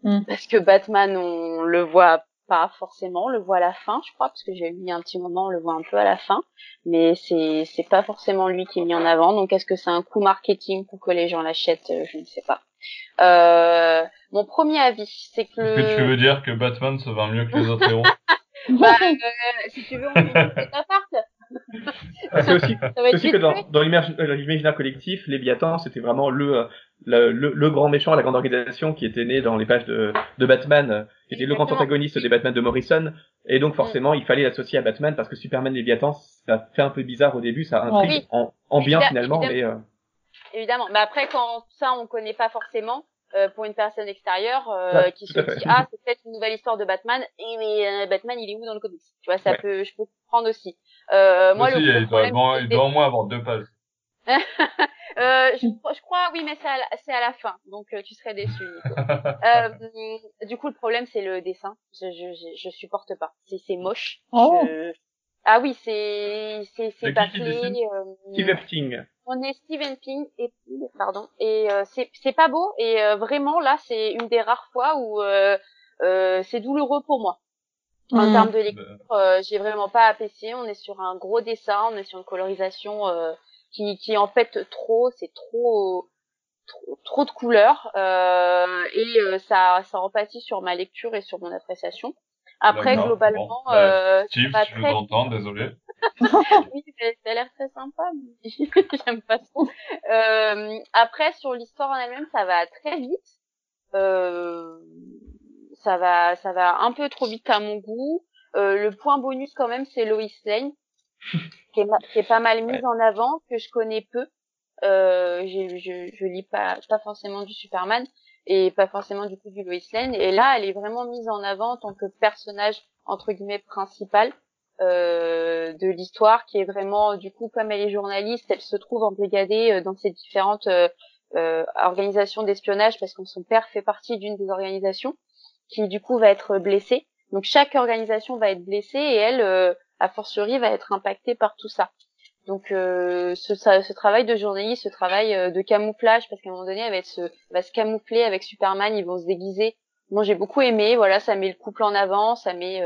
Mm. Parce que Batman, on le voit pas forcément, on le voit à la fin, je crois, parce que j'ai mis un petit moment, on le voit un peu à la fin, mais c'est c'est pas forcément lui qui est mis en avant. Donc est-ce que c'est un coup marketing pour que les gens l'achètent Je ne sais pas. Euh, mon premier avis, c'est que. Est-ce que tu veux dire que Batman se vend mieux que les autres héros? Bah, euh, si tu veux, on peut ta part. C'est aussi, aussi que dans, dans euh, l'imaginaire collectif, Léviathan, c'était vraiment le, le, le, grand méchant, la grande organisation qui était né dans les pages de, de Batman, qui était le grand antagoniste des Batman de Morrison. Et donc forcément, il fallait l'associer à Batman parce que Superman Léviathan, ça fait un peu bizarre au début, ça intrigue en, en, bien finalement, mais... Euh... Évidemment, mais après quand ça on connaît pas forcément, euh, pour une personne extérieure euh, qui se dit ah c'est peut-être une nouvelle histoire de Batman et mais euh, Batman il est où dans le comics? Tu vois ça peut je peux comprendre aussi. Euh, moi le il, doit, il doit au moins avoir deux pages. Euh, je, je, crois oui mais c'est à, c'est à la fin donc tu serais déçu du coup le problème c'est le dessin. Je, je, je, supporte pas. C'est c'est moche. Oh. Ah oui c'est c'est c'est pas Steve Epting on est Steven Ping et pardon et euh, c'est c'est pas beau et euh, vraiment là c'est une des rares fois où euh, c'est douloureux pour moi. En mmh. termes de lecture, j'ai vraiment pas apprécié. On est sur un gros dessin, on est sur une colorisation qui qui en fait trop, c'est trop trop, trop de couleurs et ça ça empathie sur ma lecture et sur mon appréciation. Après globalement, bon, bah, Steve, je très... vous désolé. oui, ça a l'air très sympa, mais j'aime pas trop. Euh, après, sur l'histoire en elle-même, ça va très vite. Euh, ça va, ça va un peu trop vite à mon goût. Euh, le point bonus quand même, c'est Lois Lane, qui est, qui est, pas mal mise en avant, que je connais peu. Euh, je, je, je lis pas, pas forcément du Superman et pas forcément du coup du Lois Lane. Et là, elle est vraiment mise en avant en tant que personnage entre guillemets principal. Euh, de l'histoire qui est vraiment du coup comme elle est journaliste elle se trouve embrigadée euh, dans ces différentes euh, organisations d'espionnage parce que son père fait partie d'une des organisations qui du coup va être blessée donc chaque organisation va être blessée et elle a fortiori va être impactée par tout ça donc ce, ce, travail de journaliste ce travail de camouflage parce qu'à un moment donné elle va, être se, va se camoufler avec Superman ils vont se déguiser moi j'ai beaucoup aimé voilà ça met le couple en avant ça met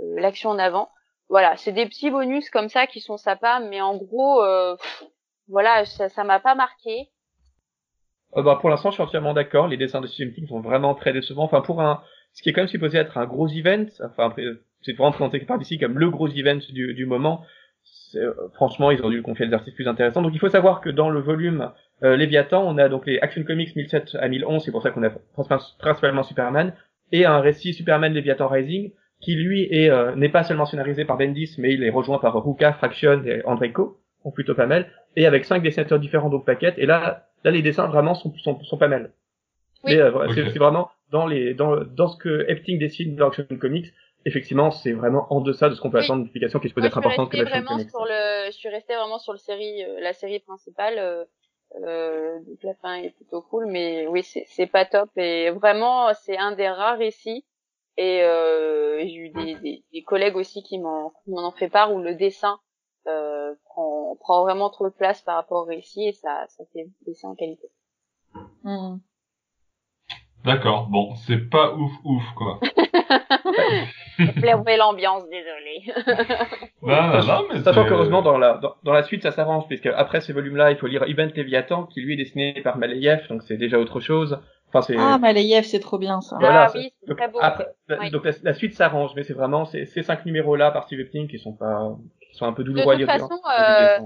l'action en avant voilà, c'est des petits bonus comme ça qui sont sympas, mais en gros, euh, voilà, ça, ça m'a pas marqué. Euh, bah, pour l'instant, je suis entièrement d'accord. Les dessins de Steam Team sont vraiment très décevants. Enfin, pour un, ce qui est quand même supposé être un gros event, enfin, c'est vraiment présenté par d'ici comme le gros event du, du moment. Euh, franchement, ils ont dû le confier à des artistes plus intéressants. Donc, il faut savoir que dans le volume euh, Léviathan, on a donc les Action Comics 1007 à 1011, c'est pour ça qu'on a principalement Superman, et un récit Superman Léviathan Rising, qui lui est euh, n'est pas seulement scénarisé par Bendis, mais il est rejoint par Ruka, Fraction et Andreko, sont plutôt pas mal, et avec cinq dessinateurs différents donc paquettes, et là, là les dessins vraiment sont, sont, sont pas mal. Mais euh, c'est vraiment dans les dans dans ce que Epting dessine dans Action Comics, effectivement, c'est vraiment en deçà de ce qu'on peut attendre d'une publication qui se peut être importante que Action Comics. Sur le, je suis resté vraiment sur le série, euh, la série principale. Euh, euh, donc la fin est plutôt cool, mais oui, c'est pas top et vraiment c'est un des rares récits. Et euh, j'ai eu des, des, des, collègues aussi qui m'en ont fait part où le dessin euh, prend, prend vraiment trop de place par rapport au récit et ça, ça fait baisser en qualité. Mmh. D'accord, bon, c'est pas ouf ouf quoi. Pleurer l'ambiance, désolé. non, non, non, mais Sachant qu'heureusement dans la dans, dans, la suite ça s'arrange puisque après ces volumes-là, il faut lire Event Leviathan qui lui est dessiné par Malayev, donc c'est déjà autre chose. Enfin. Ah, Malayev, c'est trop bien ça. Voilà, ah oui, c'est très beau. Après, Donc la, suite s'arrange, mais c'est vraiment ces, ces cinq numéros-là par Steve Epting qui sont pas, qui sont un peu douloureux de toute à lire. Façon, euh,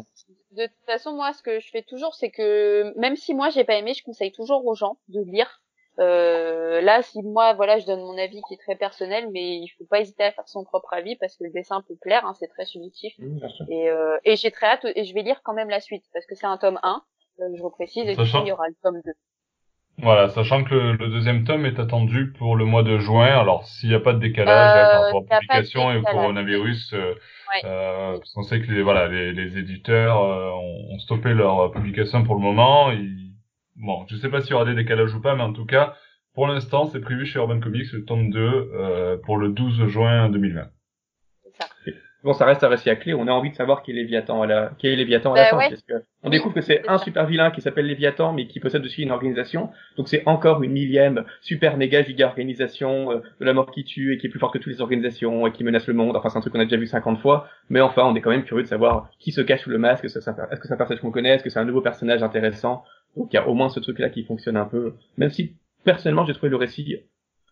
de toute façon, moi, ce que je fais toujours, c'est que même si moi j'ai pas aimé, je conseille toujours aux gens de lire euh, là, si moi, voilà, je donne mon avis qui est très personnel, mais il faut pas hésiter à faire son propre avis parce que le dessin peut plaire, hein, c'est très subjectif. et, euh, et j'ai très hâte, et je vais lire quand même la suite parce que c'est un tome 1, euh, je reprécise, et puis il y aura le tome 2. Voilà, sachant que le, deuxième tome est attendu pour le mois de juin. Alors, s'il n'y a pas de décalage euh, par rapport à la publication et au coronavirus, euh, euh, parce qu'on sait que les, voilà, les, les éditeurs ont, ont, stoppé leur publication pour le moment. Ils, Bon, je sais pas s'il y aura des décalages ou pas, mais en tout cas, pour l'instant, c'est prévu chez Urban Comics le tome 2 euh, pour le 12 juin 2020. Ça. Bon, ça reste un récit à clé. On a envie de savoir qui est Léviathan à la, qui est Léviathan à la bah fin. Parce que on découvre que c'est un super vilain qui s'appelle Léviathan, mais qui possède aussi une organisation. Donc c'est encore une millième super méga giga organisation euh, de la mort qui tue et qui est plus forte que toutes les organisations et qui menace le monde. Enfin, c'est un truc qu'on a déjà vu 50 fois. Mais enfin, on est quand même curieux de savoir qui se cache sous le masque. Est-ce que c'est un personnage qu'on connaît Est-ce que c'est un nouveau personnage intéressant? Donc il y a au moins ce truc-là qui fonctionne un peu, même si personnellement j'ai trouvé le récit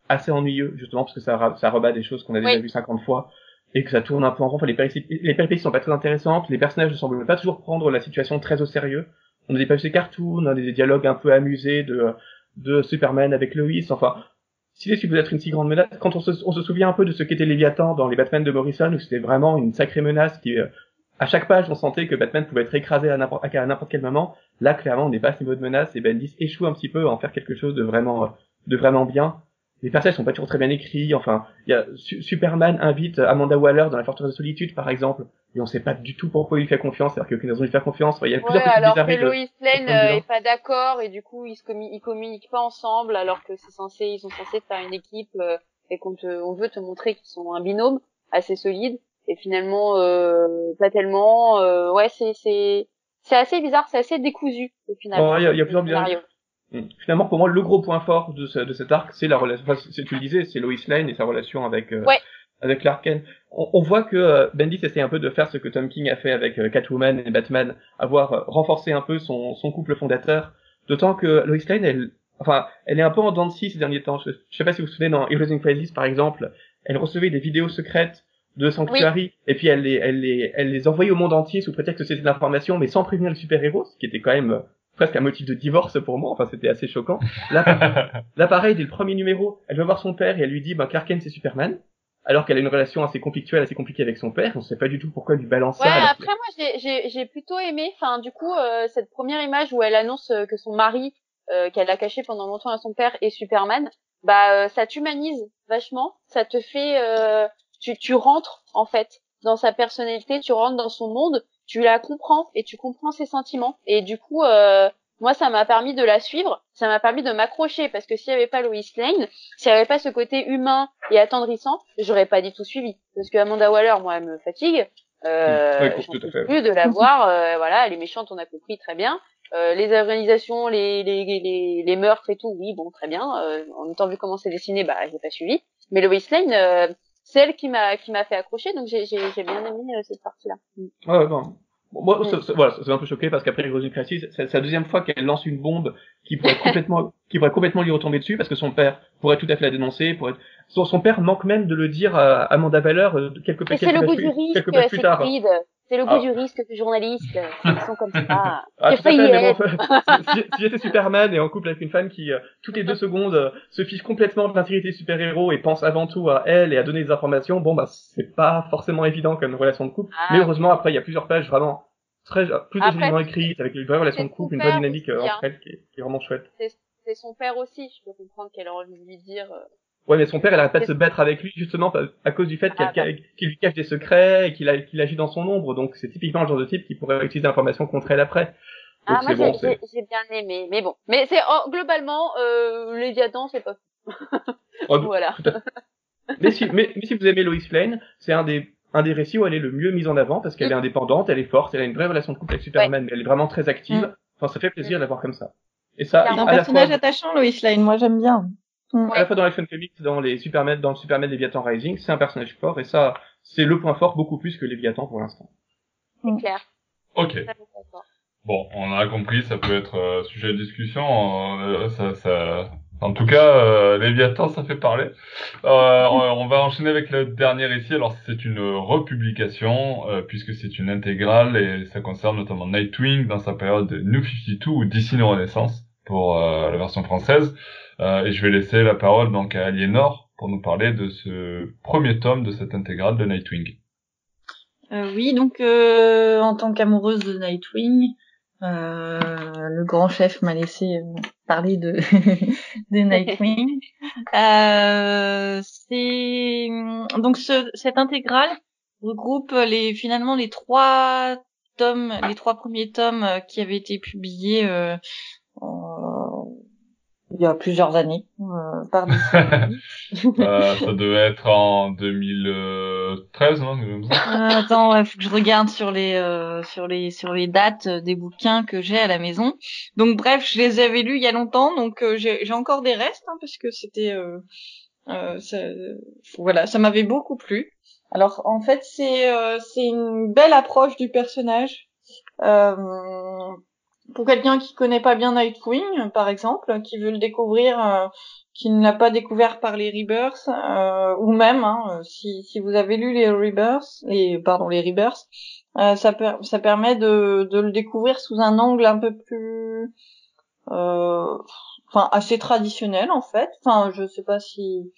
assez ennuyeux, justement parce que ça, ça rebat des choses qu'on a déjà vues 50 fois, et que ça tourne un peu en rond. Enfin, les, péripéties, sont pas très intéressantes, les personnages ne semblent pas toujours prendre la situation très au sérieux. On a des pages de cartoons, on a des dialogues un peu amusés de, de Superman avec Lois, enfin... Si c'est peut être une si grande menace, quand on se, on se souvient un peu de ce qu'était Léviathan dans les Batman de Morrison, où c'était vraiment une sacrée menace qui, euh, à chaque page, on sentait que Batman pouvait être écrasé à n'importe, à n'importe quel moment. Là, clairement, on n'est pas à ce niveau de menace et Bendis échoue un petit peu à en faire quelque chose de vraiment, de vraiment bien. Les personnages sont pas toujours très bien écrits. Enfin, il y a Superman invite Amanda Waller dans la forteresse de solitude, par exemple, et on sait pas du tout pourquoi il fait confiance, alors qu'il n'y a aucune raison de lui faire confiance. il y a plusieurs alors que Lois Lane euh, est pas d'accord et du coup ils se ils communiquent pas ensemble alors que c'est censé, ils sont censés faire une équipe euh, et qu'on te, on veut te montrer qu'ils sont un binôme assez solide et finalement euh, pas tellement. Euh, ouais, c'est c'est c'est assez bizarre, c'est assez décousu au final. Il y, a, y a plusieurs hmm. Finalement, pour moi, le gros point fort de, ce, de cet arc, c'est la relation. Enfin, tu le disais, c'est Lois Lane et sa relation avec euh, avec Clark Kent. On, on voit que euh, Bendis essaie un peu de faire ce que Tom King a fait avec euh, Catwoman et Batman, avoir renforcé un peu son, son couple fondateur. D'autant que Lois Lane, elle, enfin, elle est un peu en dents de scie ces derniers temps. Je, je sais pas si vous vous souvenez dans Heroes Crisis, par exemple, elle recevait des vidéos secrètes de Sanctuary, et puis elle les, elle les, elle les envoyait au monde entier sous prétexte que c'était de l'information, mais sans prévenir le super-héros, ce qui était quand même euh, presque un motif de divorce pour moi, enfin c'était assez choquant. Là, là pareil, dès le premier numéro, elle va voir son père et elle lui dit, bah Clark Kent c'est Superman, alors qu'elle a une relation assez conflictuelle, assez compliquée avec son père, on sait pas du tout pourquoi elle lui balance ouais, après moi j'ai plutôt aimé, enfin du coup, euh, cette première image où elle annonce euh, que son mari, qu'elle a caché pendant longtemps à son père, est Superman, bah ça t'humanise vachement, ça te fait tu, tu rentres en fait dans sa personnalité, tu rentres dans son monde, tu la comprends et tu comprends ses sentiments. Et du coup, euh, moi, ça m'a permis de la suivre, ça m'a permis de m'accrocher parce que s'il n'y avait pas Lois Lane, s'il n'y avait pas ce côté humain et attendrissant, j'aurais pas du tout suivi. Parce que Amanda Waller, moi, elle me fatigue. Euh, plus de la voir. Euh, voilà, elle est méchante, on a compris très bien. Euh, les organisations, les, les, les, les, meurtres et tout, oui, bon, très bien. Euh, en étant vu comment c'est dessiné, bah, j'ai pas suivi. Mais Lois Lane, euh, c'est elle qui m'a qui m'a fait accrocher, donc j'ai j'ai bien aimé euh, cette partie-là. Ouais, bon. moi, c'est, voilà, c'est un peu choqué parce qu'après les Crisis, c'est la deuxième fois qu'elle lance une bombe qui pourrait complètement, qui pourrait complètement lui retomber dessus parce que son père pourrait tout à fait la dénoncer, pourrait son, son père manque même de le dire à Amanda Valeur euh, quelques, quelques, quelques, quelques, quelques, quelques plus tard. C'est le goût ah. du risque de journaliste. Ils sont comme ça. Ah, si, si j'étais Superman et en couple avec une femme qui, euh, toutes les deux secondes, euh, se fiche complètement de l'intégrité super-héros et pense avant tout à elle et à donner des informations, bon, bah, c'est pas forcément évident comme relation de couple. Ah. Mais heureusement, après, il y a plusieurs pages vraiment très, plus écrites avec une vraie relation de couple, une vraie dynamique euh, entre elles qui est, qui est vraiment chouette. c'est son père aussi. Je peux comprendre qu'elle a envie de lui dire. Ouais, mais son père, elle arrête pas de se battre avec lui justement à cause du fait ah, qu'il lui cache des secrets et qu'il qu'il agit dans son ombre. Donc c'est typiquement le genre de type qui pourrait utiliser l'information contre elle après. ah, moi bon, j'ai bien aimé, mais bon. Mais c'est oh, globalement, euh, Léviathan, c'est pas oh, voilà. mais, si, mais, mais si vous aimez Lois Lane, c'est un des un des récits où elle est le mieux mise en avant parce qu'elle mm. est indépendante, elle est forte, elle a une vraie relation de couple avec Superman, mais elle est vraiment très active. Mm. Enfin, ça fait plaisir de la voir comme ça. Et ça, c'est un personnage attachant, Lois Lane. Moi, j'aime bien. Mm. À la fois dans Action Comics, dans les Superman, dans le Superman Leviathan Rising, c'est un personnage fort et ça, c'est le point fort beaucoup plus que Leviathan pour l'instant. C'est clair. Ok. Bon, on a compris, ça peut être euh, sujet de discussion. Euh, ça, ça, en tout cas, euh, Léviathan, ça fait parler. Euh, on va enchaîner avec le dernier récit. Alors, c'est une republication, euh, puisque c'est une intégrale, et ça concerne notamment Nightwing dans sa période New 52 ou DC No Renaissance, pour euh, la version française. Euh, et je vais laisser la parole donc à Aliénor pour nous parler de ce premier tome de cette intégrale de Nightwing. oui, donc en tant qu'amoureuse de Nightwing, euh, le grand chef m'a laissé euh, parler de, de Nightwing. euh, c'est donc ce, cette intégrale regroupe les finalement les trois tomes, les trois premiers tomes euh, qui avaient été publiés euh, il y a plusieurs années euh, par euh, ça devait être en 2013 non euh, attends il faut que je regarde sur les euh, sur les sur les dates des bouquins que j'ai à la maison. Donc bref je les avais lus il y a longtemps donc j'ai j'ai encore des restes hein, parce que c'était ça, voilà ça m'avait beaucoup plu. Alors en fait c'est c'est une belle approche du personnage. Euh, pour quelqu'un qui connaît pas bien Nightwing, par exemple, qui veut le découvrir, euh, qui ne l'a pas découvert par les Rebirths, euh, ou même hein, si, si vous avez lu les Rebirths, les pardon les Rebirths, euh, ça, ça permet de, de le découvrir sous un angle un peu plus, enfin assez traditionnel en fait. Enfin, je sais pas si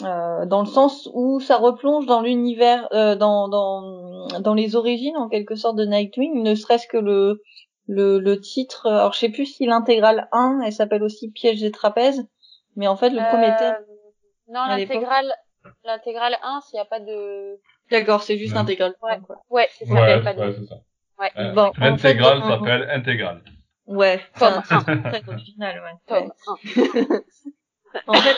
dans le sens où ça replonge dans l'univers, dans, dans dans les origines en quelque sorte de Nightwing, ne serait-ce que le le, le titre, alors je sais plus si l'intégrale 1, elle s'appelle aussi Piège des trapèzes, mais en fait le premier thème. Euh, non, l'intégrale, l'intégrale 1, s'il n'y a pas de. D'accord, c'est juste l'intégrale. Ouais, ouais c'est ça. Ouais, ouais c'est ça. Ouais. Euh, bon, l'intégrale s'appelle intégrale. Ouais, enfin, très original, ouais. en fait,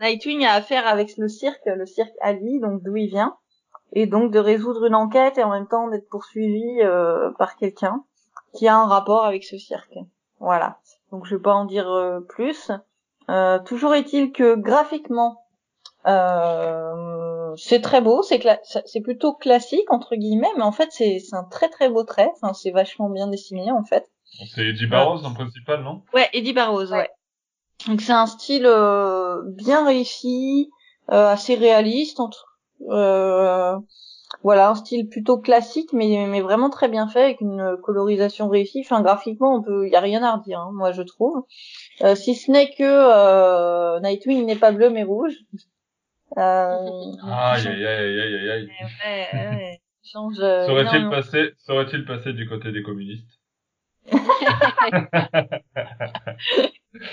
Nightwing a affaire avec le cirque, le cirque Ali, donc d'où il vient, et donc de résoudre une enquête et en même temps d'être poursuivi euh, par quelqu'un qui a un rapport avec ce cirque. Voilà. Donc je vais pas en dire euh, plus. Euh, toujours est-il que graphiquement, euh, c'est très beau, c'est c'est plutôt classique entre guillemets, mais en fait c'est un très très beau trait. Enfin c'est vachement bien dessiné en fait. C'est Eddie Barrows en principal, non? Ouais, Eddie Barrows, ouais. Donc c'est un style bien réussi, assez réaliste entre. Euh, voilà, un style plutôt classique, mais, mais vraiment très bien fait, avec une colorisation réussie. Enfin, graphiquement, on peut, y a rien à redire, hein, moi je trouve. Euh, si ce n'est que euh, Nightwing n'est pas bleu mais rouge. Euh, aïe aïe aïe aïe aïe Ouais, ouais, change. Euh, serait-il passé, serait-il passé du côté des communistes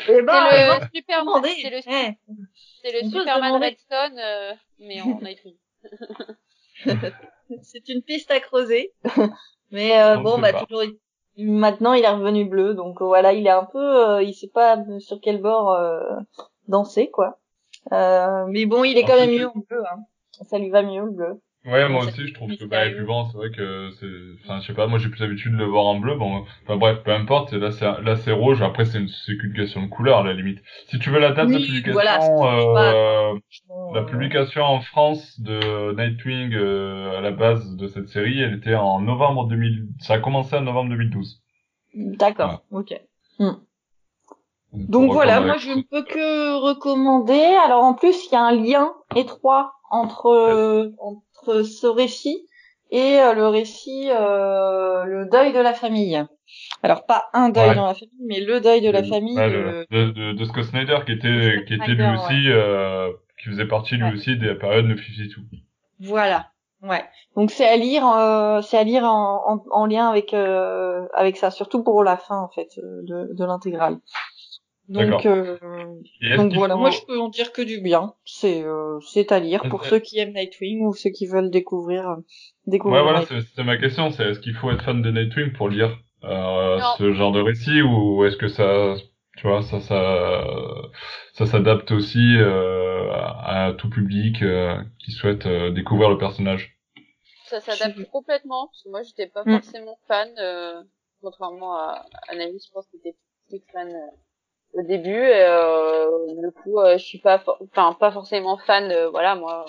Eh ben, c'est le Superman, c'est le, c'est le Superman Redstone, euh, mais en Nightwing. c'est une piste à creuser. Mais euh, bon, bah toujours maintenant il est revenu bleu, donc euh, voilà, il est un peu, euh, il sait pas sur quel bord danser quoi. mais bon, il est quand même mieux en bleu. Hein. Ça lui va mieux le bleu. Ouais, moi aussi, je trouve que bah, plus bon, c'est vrai que c'est, enfin, je sais pas, moi j'ai plus l'habitude de le voir en bleu, bon, enfin bref, peu importe, là c'est, là c'est rouge, après c'est une, c'est qu'une question de couleur, à la limite. Si tu veux la date de publication, euh, la euh, publication en France de Nightwing, euh, à la base de cette série, elle était en novembre 2000, ça a commencé en novembre 2012. D'accord, ok. Hmm. Donc voilà, moi je ne peux que recommander. Alors en plus, il y a un lien étroit entre, ce récit et euh, le récit, euh, le deuil de la famille. Alors pas un deuil dans la famille, mais le deuil de la famille. de, de, de, Scott Snyder qui était, qui était lui aussi, euh, qui faisait partie lui aussi des périodes de tout. Voilà. Ouais. Donc c'est à lire, euh, c'est à lire en, en, en lien avec euh, avec ça, surtout pour la fin en fait de, de l'intégrale. Donc, euh, donc voilà, moi je peux en dire que du bien. C'est euh, c'est à lire pour ceux qui aiment Nightwing ou ceux qui veulent découvrir euh, découvrir. Ouais voilà, c'est ma question, c'est est-ce qu'il faut être fan de Nightwing pour lire euh, ce genre de récit ou est-ce que ça tu vois ça ça ça s'adapte aussi euh, à, tout public qui souhaite découvrir le personnage? Ça s'adapte complètement parce que moi j'étais pas mm. forcément fan contrairement à Anaïs, je pense que j'étais plus fan au début. Euh, du coup, euh, je suis pas, enfin pas forcément fan. Euh, voilà, moi,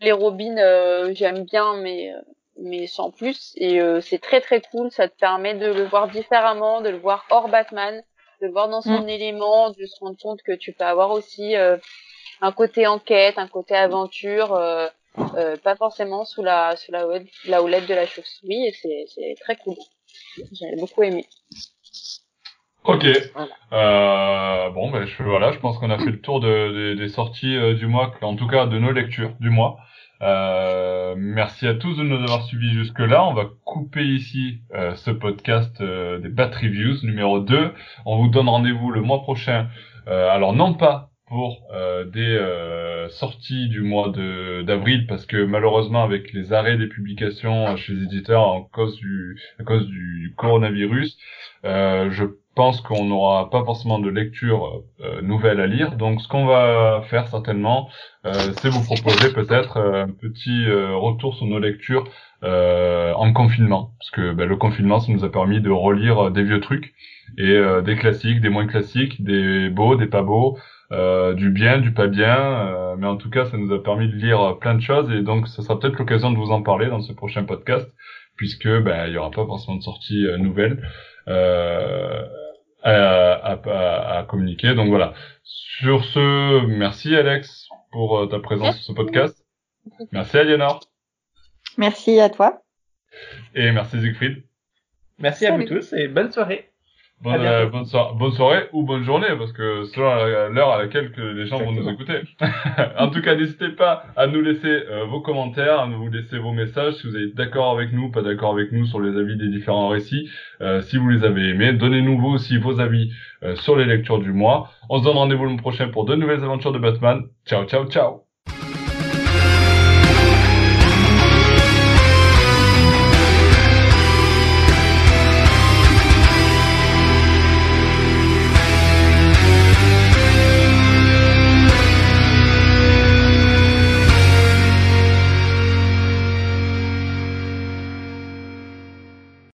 les Robins, euh, j'aime bien, mais mais sans plus. Et c'est très très cool. Ça te permet de le voir différemment, de le voir hors Batman, de le voir dans son mm. élément, de se rendre compte que tu peux avoir aussi un côté enquête, un côté aventure. Euh, pas forcément sous la sous la, la houlette de la chauve-souris et c'est c'est très cool. J'ai beaucoup aimé. Ok. Euh, bon, ben je, voilà, je pense qu'on a fait le tour de, des sorties euh, du mois, en tout cas de nos lectures du mois. Euh, merci à tous de nous avoir suivis jusque-là. On va couper ici euh, ce podcast euh, des Bat Reviews numéro 2. On vous donne rendez-vous le mois prochain. alors non pas pour des sorties du mois de d'avril parce que malheureusement avec les arrêts des publications chez les éditeurs en cause du à cause du coronavirus, je pense qu'on n'aura pas forcément de lecture euh, nouvelle à lire. Donc ce qu'on va faire certainement, euh, c'est vous proposer peut-être euh, un petit retour sur nos lectures en confinement. Parce que ben, le confinement, ça nous a permis de relire des vieux trucs et des classiques, des moins classiques, des beaux, des pas beaux, du bien, du pas bien. mais en tout cas, ça nous a permis de lire plein de choses et donc ça sera peut-être l'occasion de vous en parler dans ce prochain podcast puisque ben il y aura pas forcément de sortie nouvelle. Euh, à, à, à, communiquer. Donc voilà. Sur ce, merci Alex pour euh, ta présence sur ce podcast. Merci Aliénor. Merci à toi. Et merci Siegfried. Merci à vous tous et bonne soirée. Bonne, euh, bonne, bonne, soirée ou bonne journée, parce que selon l'heure à laquelle que les gens vont nous écouter. en tout cas, n'hésitez pas à nous laisser euh, vos commentaires, à nous laisser vos messages, si vous êtes d'accord avec nous, pas d'accord avec nous sur les avis des différents récits. Euh, si vous les avez aimés, donnez-nous vous aussi vos avis sur les lectures du mois. On se donne rendez-vous le prochain pour de nouvelles aventures de Batman. Ciao, ciao, ciao